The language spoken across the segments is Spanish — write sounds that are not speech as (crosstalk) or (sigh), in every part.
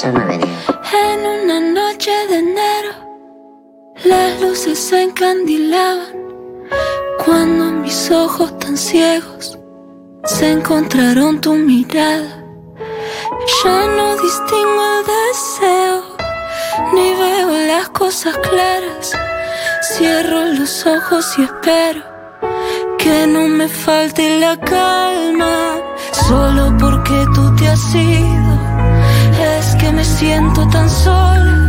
En una noche de enero, las luces se encandilaban cuando mis ojos tan ciegos se encontraron tu mirada. Ya no distingo el deseo, ni veo las cosas claras. Cierro los ojos y espero que no me falte la calma, solo porque tú te has. Siento tan sola,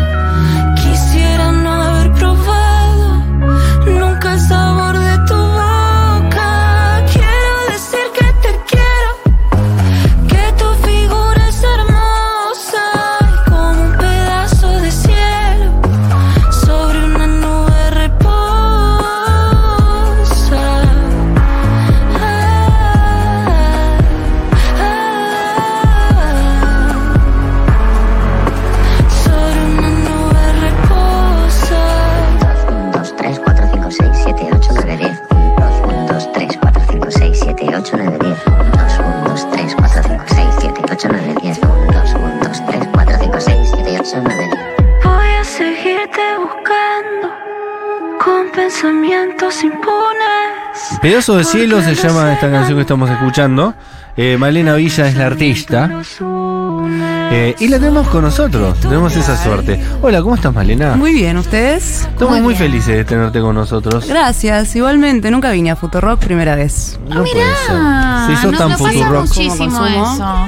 pensamientos impunes. Pedazo de cielo se llama esta canción que estamos escuchando. Eh, Malena Villa es la artista. Eh, y la tenemos con nosotros. Tenemos esa suerte. Hola, ¿cómo estás, Malena? Muy bien, ¿ustedes? Estamos muy, felices de tenerte con nosotros. Gracias, igualmente. Nunca vine a Futurock primera vez. No puede ser. Si sos tan futurock. muchísimo eso.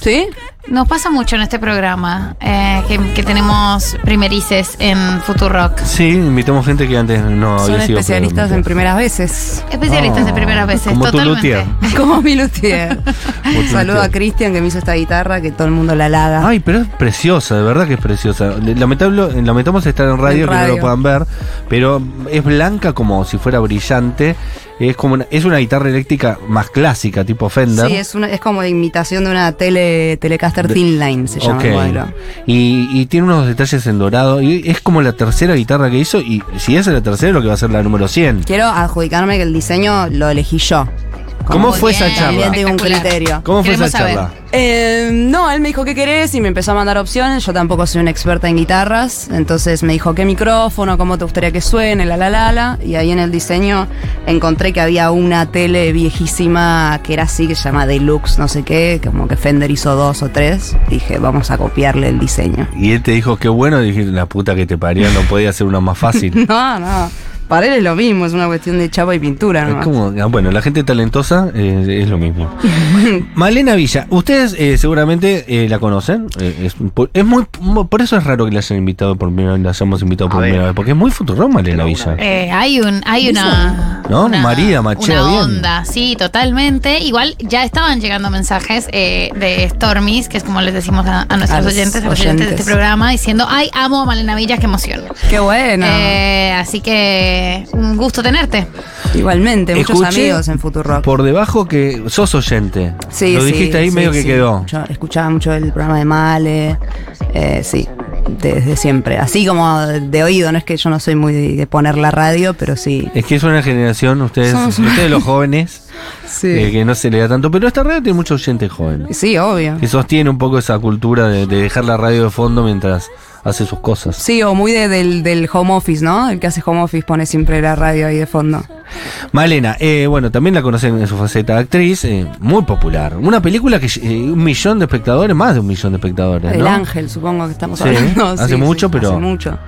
¿Sí? Nos pasa mucho en este programa eh, que, que tenemos primerices en Futurock. Sí, invitamos gente que antes no Son había sido. especialistas en primeras veces. Especialistas de primeras veces, Como tu totalmente. luthier. (laughs) Como mi luthier. tu Saludo a. Cristian que me hizo esta guitarra que todo el mundo la halaga. Ay, pero es preciosa, de verdad que es preciosa. Lamentable, lamentamos estar en radio, En que no lo puedan ver, pero es blanca como si fuera brillante. Es como una, es una guitarra eléctrica más clásica, tipo Fender. Sí, es, una, es como de imitación de una tele, Telecaster De- Thin Line, se llama el modelo. Y, y tiene unos detalles en dorado. Y es como la tercera guitarra que hizo. Y si esa es la tercera, lo que va a ser la número 100. Quiero adjudicarme que el diseño lo elegí yo. ¿Cómo fue esa charla? También tengo un criterio. ¿Cómo fue esa Queremos charla? Eh, no, él me dijo qué querés y me empezó a mandar opciones. Yo tampoco soy una experta en guitarras. Entonces me dijo qué micrófono, cómo te gustaría que suene, la la la la. Y ahí en el diseño encontré que había una tele viejísima que era así, que se llama Deluxe, no sé qué, como que Fender hizo dos o tres. Dije, vamos a copiarle el diseño. Y él te dijo, qué bueno. Y dije, la puta que te parió, no podía ser una más fácil. (laughs) No, no. Para él es lo mismo, es una cuestión de chapa y pintura, Es como, ah, bueno, la gente talentosa eh, es lo mismo. (laughs) Malena Villa, ustedes eh, seguramente eh, la conocen. eh, es, por- es muy, por eso es raro que la hayan invitado por primera vez, la hayamos invitado por primera vez, porque es muy futurón Malena Villa. Eh, hay un, hay una, ¿No? una- María machea una bien. onda, sí, totalmente. Igual ya estaban llegando mensajes eh, de Stormies, que es como les decimos a, a nuestros A los oyentes, a los oyentes de este programa, diciendo, ay, amo a Malena Villa, qué emoción. Qué bueno. Eh, así que un gusto tenerte. Igualmente, muchos Escuché amigos en Futurock. Por debajo que sos oyente. Sí, Lo sí, dijiste ahí sí, medio que sí. quedó. Yo escuchaba mucho el programa de Male, eh, sí, desde siempre. Así como de oído, no es que yo no soy muy de, de poner la radio, pero sí. Es que es una generación, ustedes, Somos- ustedes los jóvenes, (laughs) Sí, eh, que no se le da tanto. Pero esta radio tiene muchos oyentes jóvenes. sí obvio. Que sostiene un poco esa cultura de, de dejar la radio de fondo mientras hace sus cosas. Sí, o muy de- del, del home office, ¿no? El que hace home office pone siempre la radio ahí de fondo. Malena, eh, bueno, también la conocen en su faceta de actriz, eh, muy popular. Una película que eh, un millón de espectadores, más de un millón de espectadores, El ¿no? ángel, supongo que estamos Sí, hablando. hace mucho, pero- Hace mucho.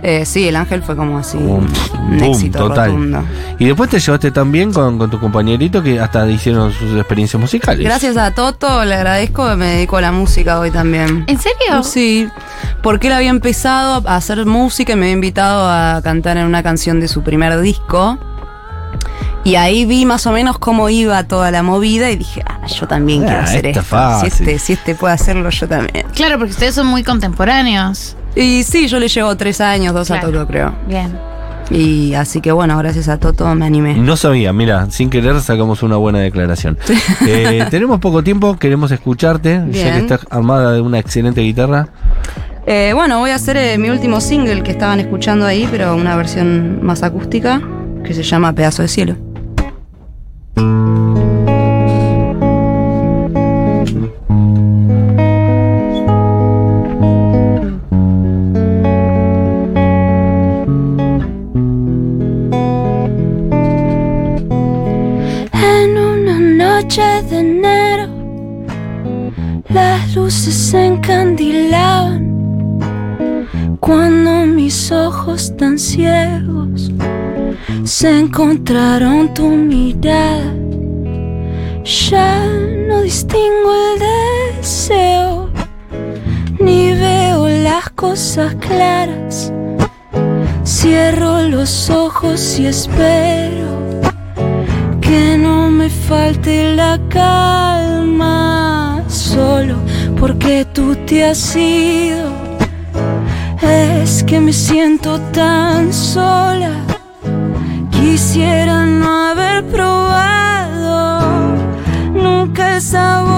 Eh, sí, el ángel fue como así. Un Un, boom éxito total. rotundo. Y después te llevaste también con, con tu compañerito que hasta hicieron sus experiencias musicales. Gracias a Toto, le agradezco, me dedico a la música hoy también. ¿En serio? Sí, porque él había empezado a hacer música y me había invitado a cantar en una canción de su primer disco. Y ahí vi más o menos cómo iba toda la movida y dije, ah, yo también quiero Ah, hacer esto. fácil. Si este, si este puede hacerlo, yo también. Claro, porque ustedes son muy contemporáneos. Y sí, yo le llevo tres años, dos a. Toto, creo. Bien. Y así que bueno, gracias a Toto me animé. No sabía, mira, sin querer sacamos una buena declaración. Eh, (laughs) tenemos poco tiempo, queremos escucharte, ya Bien. que estás armada de una excelente guitarra. Eh, bueno, voy a hacer eh, mi último single que estaban escuchando ahí, pero una versión más acústica, que se llama Pedazo de Cielo. Luces encandilaban cuando mis ojos tan ciegos se encontraron tu mirada. Ya no distingo el deseo, ni veo las cosas claras. Cierro los ojos y espero que no me falte la calma, solo porque tú te has ido. Es que me siento tan sola, quisiera no haber probado nunca el sabor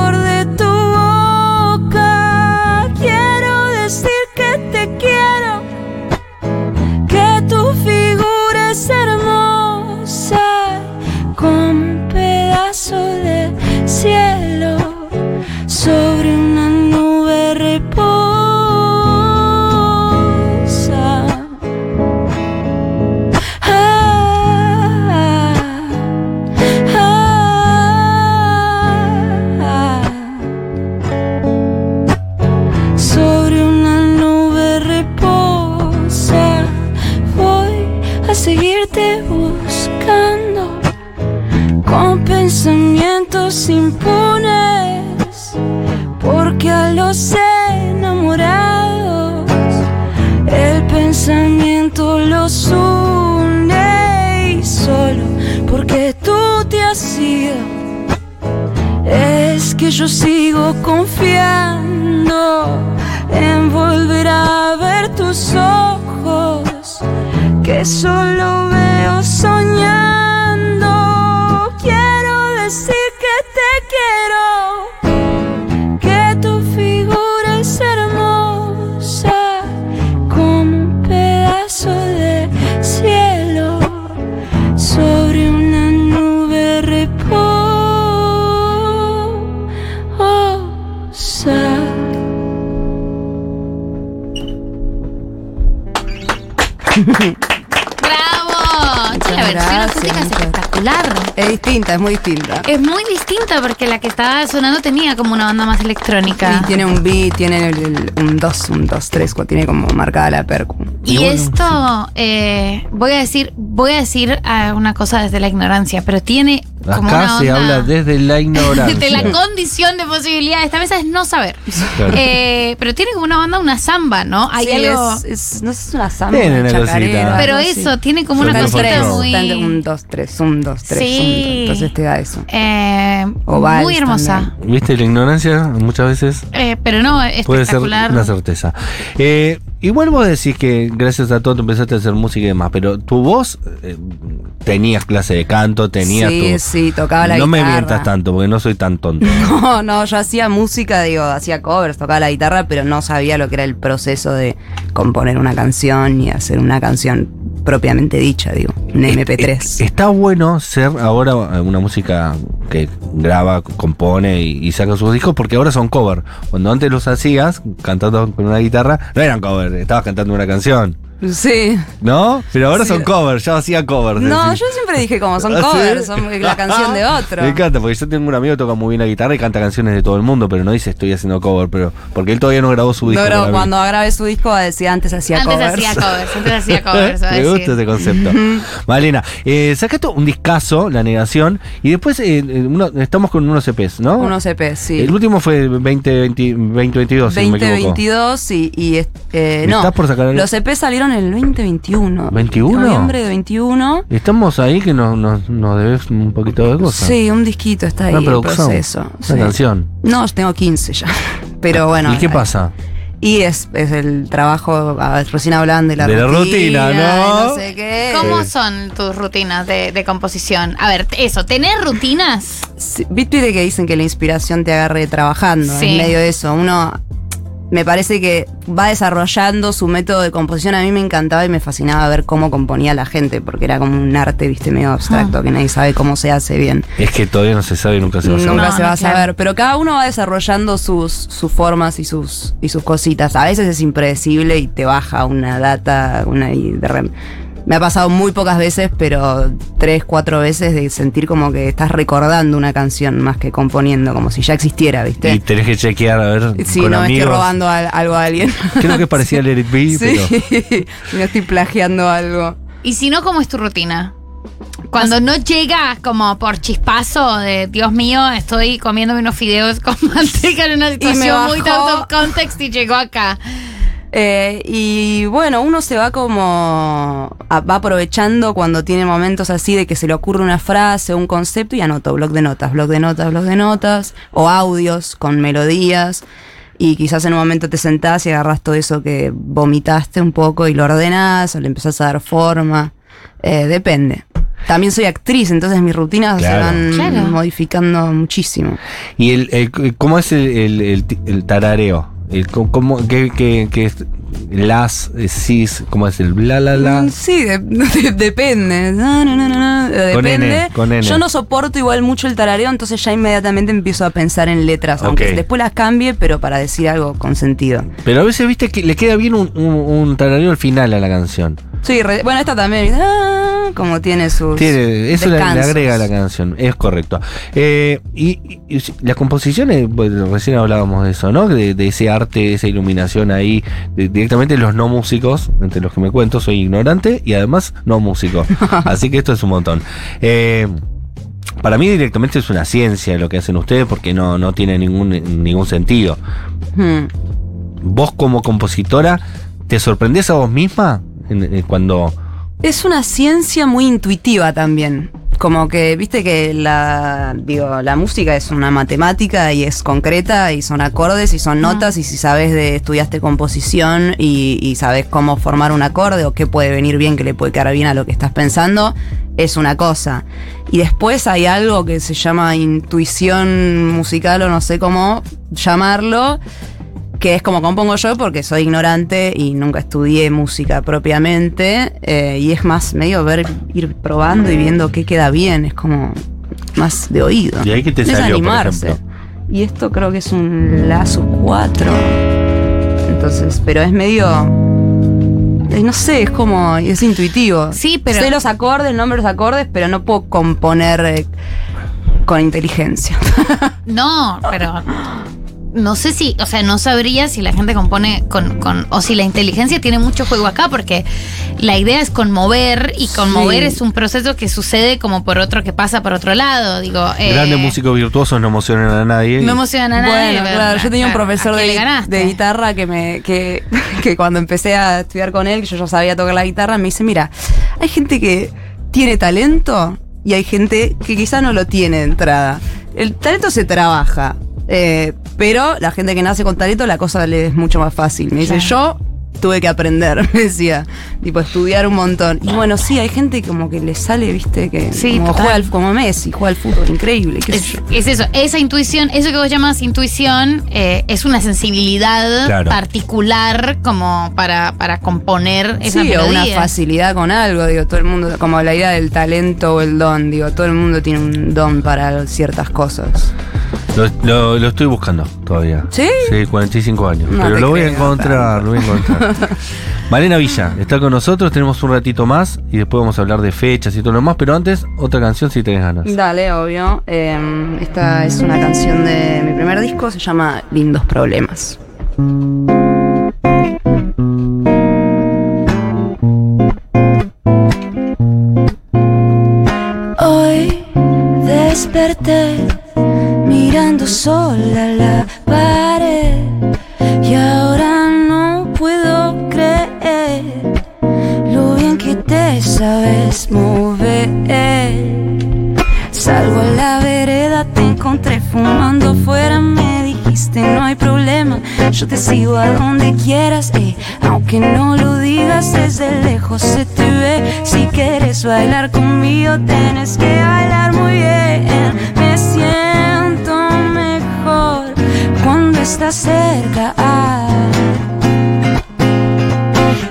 buscando con pensamientos impunes, porque a los enamorados el pensamiento los une y solo porque tú te has ido es que yo sigo confiando en volver a ver tus ojos que solo distinta, es muy distinta. Es muy distinta porque la que estaba sonando tenía como una banda más electrónica. Y tiene un beat, tiene el- el- un 2, un 2, 3, tiene como marcada la percu. Y, Y bueno, esto, eh, voy a decir, voy a decir ah, una cosa desde la ignorancia, pero tiene Acá se habla desde la ignorancia. (laughs) de la condición de posibilidad. Esta mesa es no saber. Claro. Eh, pero tiene como una banda, una samba, ¿no? Hay Sí, algo. es, es- no sé, es una samba, Tiene una cosita. pero eso, tiene como una cosita muy. Un 2, 3, un 2, 3, Sí. Entonces te da eso. eh, O vals muy hermosa. ¿Viste? La ignorancia muchas veces Eh, pero no, puede ser una certeza. Eh, igual vos decís que gracias a todo te empezaste a hacer música y demás, pero tu voz, eh, tenías clase de canto, tenías sí, tu... sí, tocaba la no me guitarra. mientas tanto, porque no soy tan tonto. (laughs) No, no, yo hacía música, digo, hacía covers, tocaba la guitarra, pero no sabía lo que era el proceso de componer una canción y hacer una canción propiamente dicha, digo, un Eh, MP3. Está bueno ser ahora eh, una música que graba, compone y, y saca sus discos porque ahora son cover. Cuando antes los hacías cantando con una guitarra, no eran cover, estabas cantando una canción. Sí. ¿No? Pero ahora Sí. son covers, yo hacía covers. No, yo siempre dije como son (laughs) ¿Ah, sí? covers, son la canción de otro. (laughs) Me encanta, porque yo tengo un amigo que toca muy bien la guitarra y canta canciones de todo el mundo, pero no dice estoy haciendo cover, pero porque él todavía no grabó su disco. No, pero cuando grabé su disco va a decir antes hacía Antes covers. hacía covers, antes hacía (laughs) covers. Me decir. gusta ese concepto. Malena, eh, sacaste un discazo, La Negación, y después eh, eh, uno- estamos con unos EPs, ¿no? Unos EP, sí. El último fue 2020, 2022, si no me equivoco. 2022 y, y es- eh, no. ¿Estás por sacar el- Los EP salieron en el 2021. ¿21? Noviembre de 21. Estamos ahí que nos, nos, nos debes un poquito de cosas. Sí, un disquito está ahí Una en producción. proceso. Una sí. canción. No, tengo 15 ya. (laughs) Pero bueno. ¿Y qué eh, pasa? Y es, es el trabajo, recién hablan de la De la rutina. rutina, ¿no? No sé qué. ¿Cómo son tus rutinas de, de composición? A ver, eso, ¿tener rutinas? Sí, ¿Viste que dicen que la inspiración te agarre trabajando? Sí. En medio de eso. Uno me parece que va desarrollando su método de composición. A mí me encantaba y me fascinaba ver cómo componía la gente, porque era como un arte, viste, medio abstracto, Ah. que nadie sabe cómo se hace bien. Es que todavía no se sabe y nunca se va a saber. Nunca No, se no, va a claro. saber, pero cada uno va desarrollando sus, sus formas y sus, y sus cositas. A veces es impredecible y te baja una data, una y de rem- Me ha pasado muy pocas veces, pero tres, cuatro veces de sentir como que estás recordando una canción más que componiendo, como si ya existiera, Y ¿viste? tenés que chequear, a ver, Sí, con no me estoy amigos. robando al- algo a alguien. Creo que parecía Let It Be, (laughs) pero... (laughs) Sí, no estoy plagiando algo. Y si no, ¿cómo es tu rutina? Cuando no llega como por chispazo de Dios mío, estoy comiéndome unos fideos con (laughs) manteca en una situación muy of context y llegó acá. Eh, y bueno, uno se va como. a- va aprovechando cuando tiene momentos así de que se le ocurre una frase o un concepto y anoto blog de notas, blog de notas, blog de notas, o audios con melodías. Y quizás en un momento te sentás y agarras todo eso que vomitaste un poco y lo ordenás o le empezás a dar forma. Eh, depende. También soy actriz, entonces mis rutinas Claro. se van Claro. modificando muchísimo. ¿Y el, el- cómo es el, el- el ti- el tarareo? El, co- cómo, qué, qué- qué las, eh, sis, cómo es el bla, la, la? Mm, Sí, de- (laughs) de- depende. No, no, no, eh, Con Depende. N, con N. Yo no soporto igual mucho el tarareo, entonces ya inmediatamente empiezo a pensar en letras, aunque después las cambie, pero para decir algo con sentido. Pero a veces viste que le queda bien un, un, un tarareo al final a la canción. Sí, re- bueno, esta también, ah, como tiene sus. Tiene, eso le, agrega a la canción, es correcto. Eh, y, las composiciones, pues, recién hablábamos de eso, ¿no? De, de ese arte, esa iluminación ahí, de- directamente los no músicos, entre los que me cuento, soy ignorante y además no músico. (laughs) Así que esto es un montón. Eh, para mí directamente es una ciencia lo que hacen ustedes porque no, no tiene ningún, ningún sentido. Hmm. ¿Vos como compositora te sorprendés a vos misma en cuando... Es una ciencia muy intuitiva también. Como que, viste que la, digo, la música es una matemática y es concreta y son acordes y son notas y si sabes de, estudiaste composición y, y sabes cómo formar un acorde o qué puede venir bien, que le puede quedar bien a lo que estás pensando, es una cosa. Y después hay algo que se llama intuición musical o no sé cómo llamarlo, que es como compongo yo porque soy ignorante y nunca estudié música propiamente eh, y es más medio ver ir probando y viendo qué queda bien es como más de oído ¿Y ahí qué te Es salió, por animarse. ejemplo? y esto creo que es un lazo 4 entonces pero es medio eh, no sé es como es intuitivo Sí, pero- sé los acordes el nombre de los acordes pero no puedo componer eh, con inteligencia No, pero no sé si, o sea, no sabría si la gente compone con, con o si la inteligencia tiene mucho juego acá, porque la idea es conmover y conmover Sí. es un proceso que sucede como por otro que pasa por otro lado. Digo, eh, Grandes músicos virtuosos no emocionan a nadie. No emocionan a nadie. Bueno, pero- claro, yo tenía un profesor de guitarra que me que, (laughs) que cuando empecé a estudiar con él, que yo ya sabía tocar la guitarra, me dice, mira, hay gente que tiene talento y hay gente que quizá no lo tiene de entrada. El talento se trabaja, eh, pero la gente que nace con talento la cosa le es mucho más fácil. Me dice, yo tuve que aprender, (laughs) me decía, tipo estudiar un montón. Y bueno, sí, hay gente como que le sale, viste, que Sí, como, total. juega al- como Messi, juega al fútbol, increíble, qué Es, eso, esa intuición, eso que vos llamas intuición, eh, es una sensibilidad Claro. particular como para, para componer esa sí, o una melodía. facilidad con algo, digo, todo el mundo, como la idea del talento o el don, digo, todo el mundo tiene un don para ciertas cosas. Lo, lo- lo estoy buscando todavía. ¿Sí? Sí, 45 años. No Pero lo voy a encontrar, lo voy a encontrar. Malena Villa está con nosotros, tenemos un ratito más y después vamos a hablar de fechas y todo lo demás, pero antes otra canción si tenés ganas. Dale, obvio. Eh, esta es una canción de mi primer disco, se llama Lindos Problemas. Hoy desperté sola la pared y ahora no puedo creer lo bien que te sabes mover. Salgo a la vereda, te encontré fumando fuera, me dijiste no hay problema, yo te sigo a donde quieras, eh. aunque no lo digas desde lejos se te ve. Si quieres bailar conmigo, tienes que bailar muy bien. Cuando estás cerca.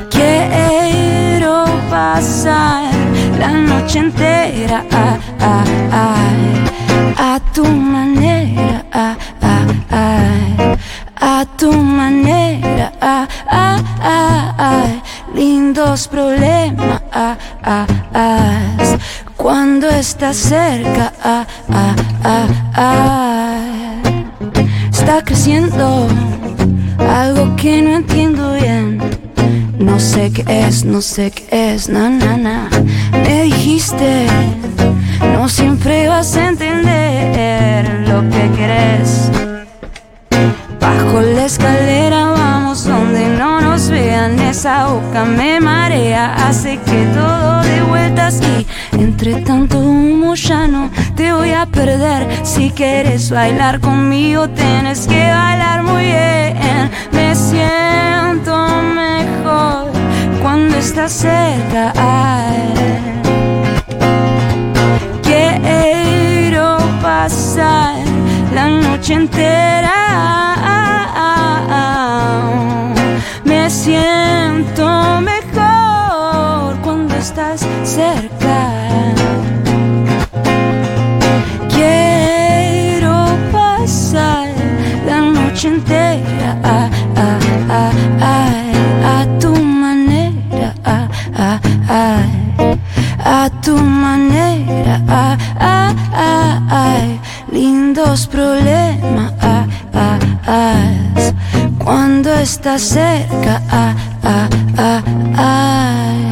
Quiero pasar la noche entera a tu manera, a tu manera, lindos problemas. Cuando estás cerca. Está creciendo algo que no entiendo bien. No sé qué es, no sé qué es, na, na, na. Me dijiste, no siempre vas a entender lo que querés. Bajo la escalera vamos donde no nos vean. Esa boca me marea, hace que todo dé vueltas y entre tanto humo ya no te voy a perder. Si quieres bailar conmigo, tienes que bailar muy bien. Me siento mejor cuando estás cerca. Quiero pasar la noche entera. Me siento mejor cuando estás cerca. Cuando estás cerca. ah, ah, ah, ay.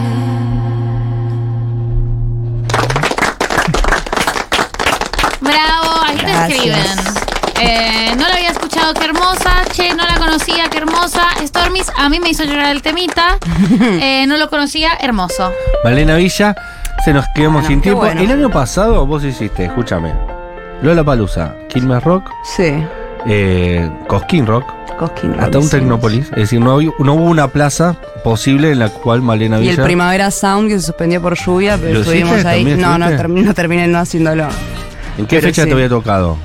Bravo, ahí te escriben. Eh, no la había escuchado, qué hermosa. Che, no la conocía, qué hermosa. Stormis, a mí me hizo llorar el temita. (laughs) Eh, no lo conocía, hermoso. Malena Villa, se nos quedamos Bueno, sin tiempo. bueno. El año pasado vos hiciste, escúchame, Lola Palusa, Quilmes Rock, Sí, eh, Cosquín Rock, Cosquín. hasta un. Tecnópolis. Es decir, no, había- no hubo una plaza posible en la cual Malena Y Villa. el Primavera Sound que se suspendió por lluvia, pero ¿Lo estuvimos hiciste? ahí. ¿También No, no, no terminé no haciéndolo. ¿En qué pero fecha sí. te había tocado?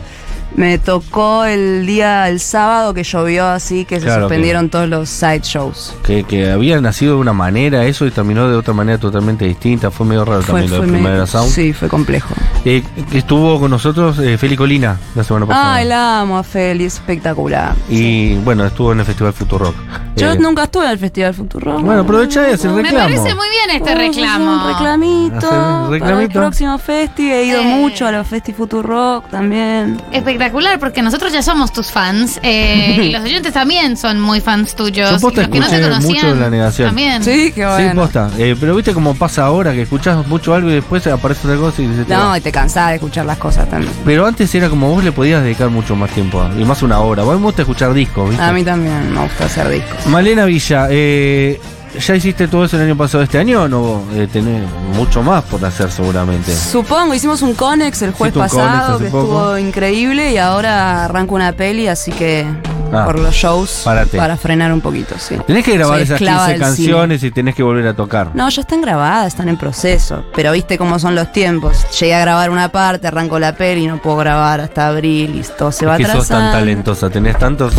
Me tocó el día, el sábado que llovió así, que se Claro, suspendieron todos los side shows. Que, que había nacido de una manera eso y terminó de otra manera totalmente distinta. Fue medio raro también lo de me- Primavera Sound. Sí, fue complejo. Eh, estuvo con nosotros eh, Feli Colina la semana pasada. Ay, la amo a Feli, es espectacular. Y bueno, estuvo en el Festival Futurock. Yo Eh, nunca estuve en el Festival Futuro. Bueno, aprovecha y hace el Me reclamo. parece muy bien este reclamo. Un reclamito. Hacer un Para el reclamito. próximo festi. He ido Eh. mucho a los Festi Rock también. Espectacular, porque nosotros ya somos tus fans eh, y los oyentes también son muy fans tuyos. Yo posta y los que no te conocían mucho de la negación. También. Sí, qué Sí, bueno. posta. Eh, pero viste cómo pasa ahora que escuchás mucho algo y después aparece otra cosa y se te no, va. y te cansás de escuchar las cosas también. Pero antes era como vos le podías dedicar mucho más tiempo y más una hora. Vos me gusta escuchar discos, ¿viste? A mí también me gusta hacer discos. Malena Villa, eh, ¿ya hiciste todo eso el año pasado? ¿Este año o no? Eh, tenés mucho más por hacer seguramente. Supongo, hicimos un Conex el jueves pasado que poco. estuvo increíble y ahora arranco una peli, así que Ah, por los shows párate. para frenar un poquito, sí. Tenés que grabar Soy esas esclava 15 del canciones y tenés que volver a tocar. No, ya están grabadas, están en proceso. Pero viste cómo son los tiempos. Llegué a grabar una parte, arranco la peli, no puedo grabar hasta abril y todo se va que sos tan talentosa, tenés tantos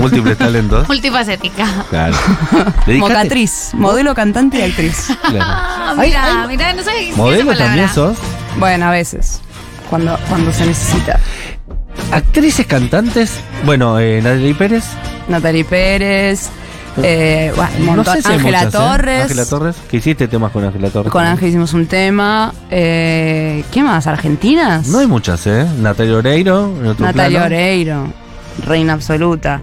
múltiples talentos. (laughs) Multifacética. Claro. (laughs) Actriz, modelo, cantante y actriz. (laughs) Claro. Ah, Ay, mira, ay. mira, no sé qué ¿Modelo esa también sos? bueno, a veces. Cuando, cuando se necesita. Actrices, cantantes. Bueno, eh, Natalie Pérez. Natalie Pérez, eh, bueno, un No montón. sé si hay Ángela muchas, ¿eh? Torres. Ángela Torres. Que hiciste temas con Ángela Torres. Con Ángel hicimos un tema. Eh, ¿Qué más? ¿Argentinas? No hay muchas, ¿eh? Natalia Oreiro. En otro Natalia plano. Oreiro, reina absoluta.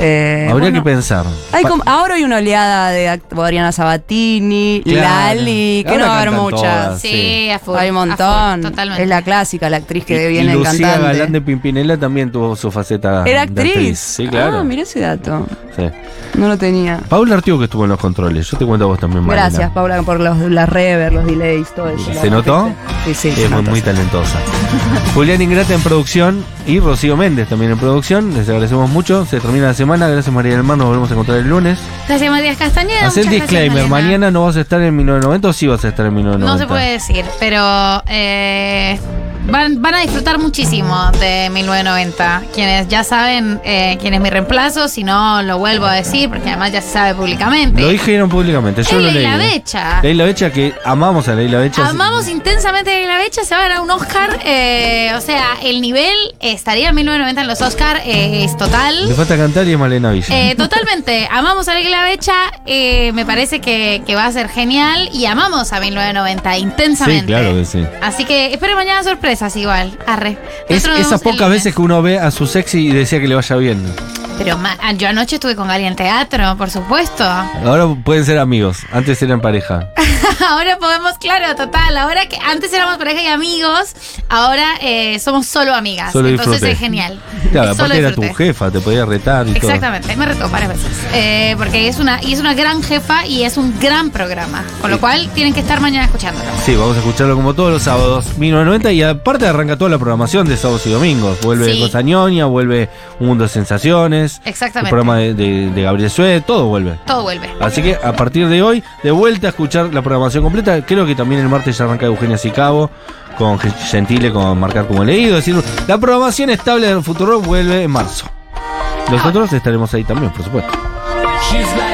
Eh, Habría bueno, que pensar. hay Pa- como- ahora hay una oleada de Adriana Sabatini, Claro. Lali, que Ahora no va a haber muchas. todas. Sí, Sí. a full. hay un a full, montón. totalmente. Es la clásica, la actriz que y, viene y Lucía cantante. Galán de Pimpinela también tuvo su faceta ¿Era de actriz? Sí, claro. Ah, mira ese dato. Sí. No lo tenía. Paula Artigo que estuvo en los controles. Yo te cuento a vos también, Malena. Gracias, Paula, por los, las rever, los delays, todo eso. ¿Se notó? Sí, sí. Es muy, talentosa. (laughs) Julián Ingrata en producción y Rocío Méndez también en producción. Les agradecemos mucho. Se termina la semana. Gracias María del Mar. Nos volvemos a encontrar el lunes. Gracias, Matías Castañeda. Haz el gracias, disclaimer. Mañana no vas a estar en 1990 o sí vas a estar en 1990. No se puede decir, pero eh, van, van a disfrutar muchísimo de 1990. Quienes ya saben eh, quién es mi reemplazo, si no lo vuelvo a decir, porque además ya se sabe públicamente. Lo dijeron públicamente, yo Es lo leí. Leila Becha. Leila Becha, que amamos a Leila Becha. Amamos intensamente a Leila Becha, se va a ganar un Oscar. eh, o sea, el nivel estaría en 1990 en los Oscar, eh, es total. Le falta cantar y es Malena Villa. Eh, totalmente, amamos a Leila Becha, eh, me parece que, que va a ser genial y amamos a 1990 intensamente. Sí, claro que sí. Así que espero mañana igual, arre. Es Nosotros nos esas vemos el pocas lunes. veces que uno ve a su sexy y desea que le vaya bien. Pero ah, yo anoche estuve con Gali en teatro, por supuesto. Ahora pueden ser amigos, antes eran pareja. (laughs) ahora podemos, claro, total. Ahora que antes éramos pareja y amigos, ahora eh, somos solo amigas. Solo Entonces disfrute. es genial. Claro, (laughs) Es aparte era tu jefa, te podía retar y todo. Exactamente, me retó varias veces. Eh, porque es una, y es una gran jefa y es un gran programa. Con lo cual tienen que estar mañana escuchándolo. Sí, vamos a escucharlo como todos los sábados, 1990, y aparte arranca toda la programación de sábados y domingos. Vuelve Sí. Cosa Ñoña, vuelve Un Mundo de Sensaciones, Exactamente. el programa de, de- de Gabriel Sued, todo vuelve. Todo vuelve. Así que a partir de hoy, de vuelta a escuchar la programación completa. Creo que también el martes ya arranca Eugenia Sicabo con Gentile, con Marcar como leído. Es decir, la programación estable del futuro vuelve en marzo. Nosotros estaremos ahí también, por supuesto. She's like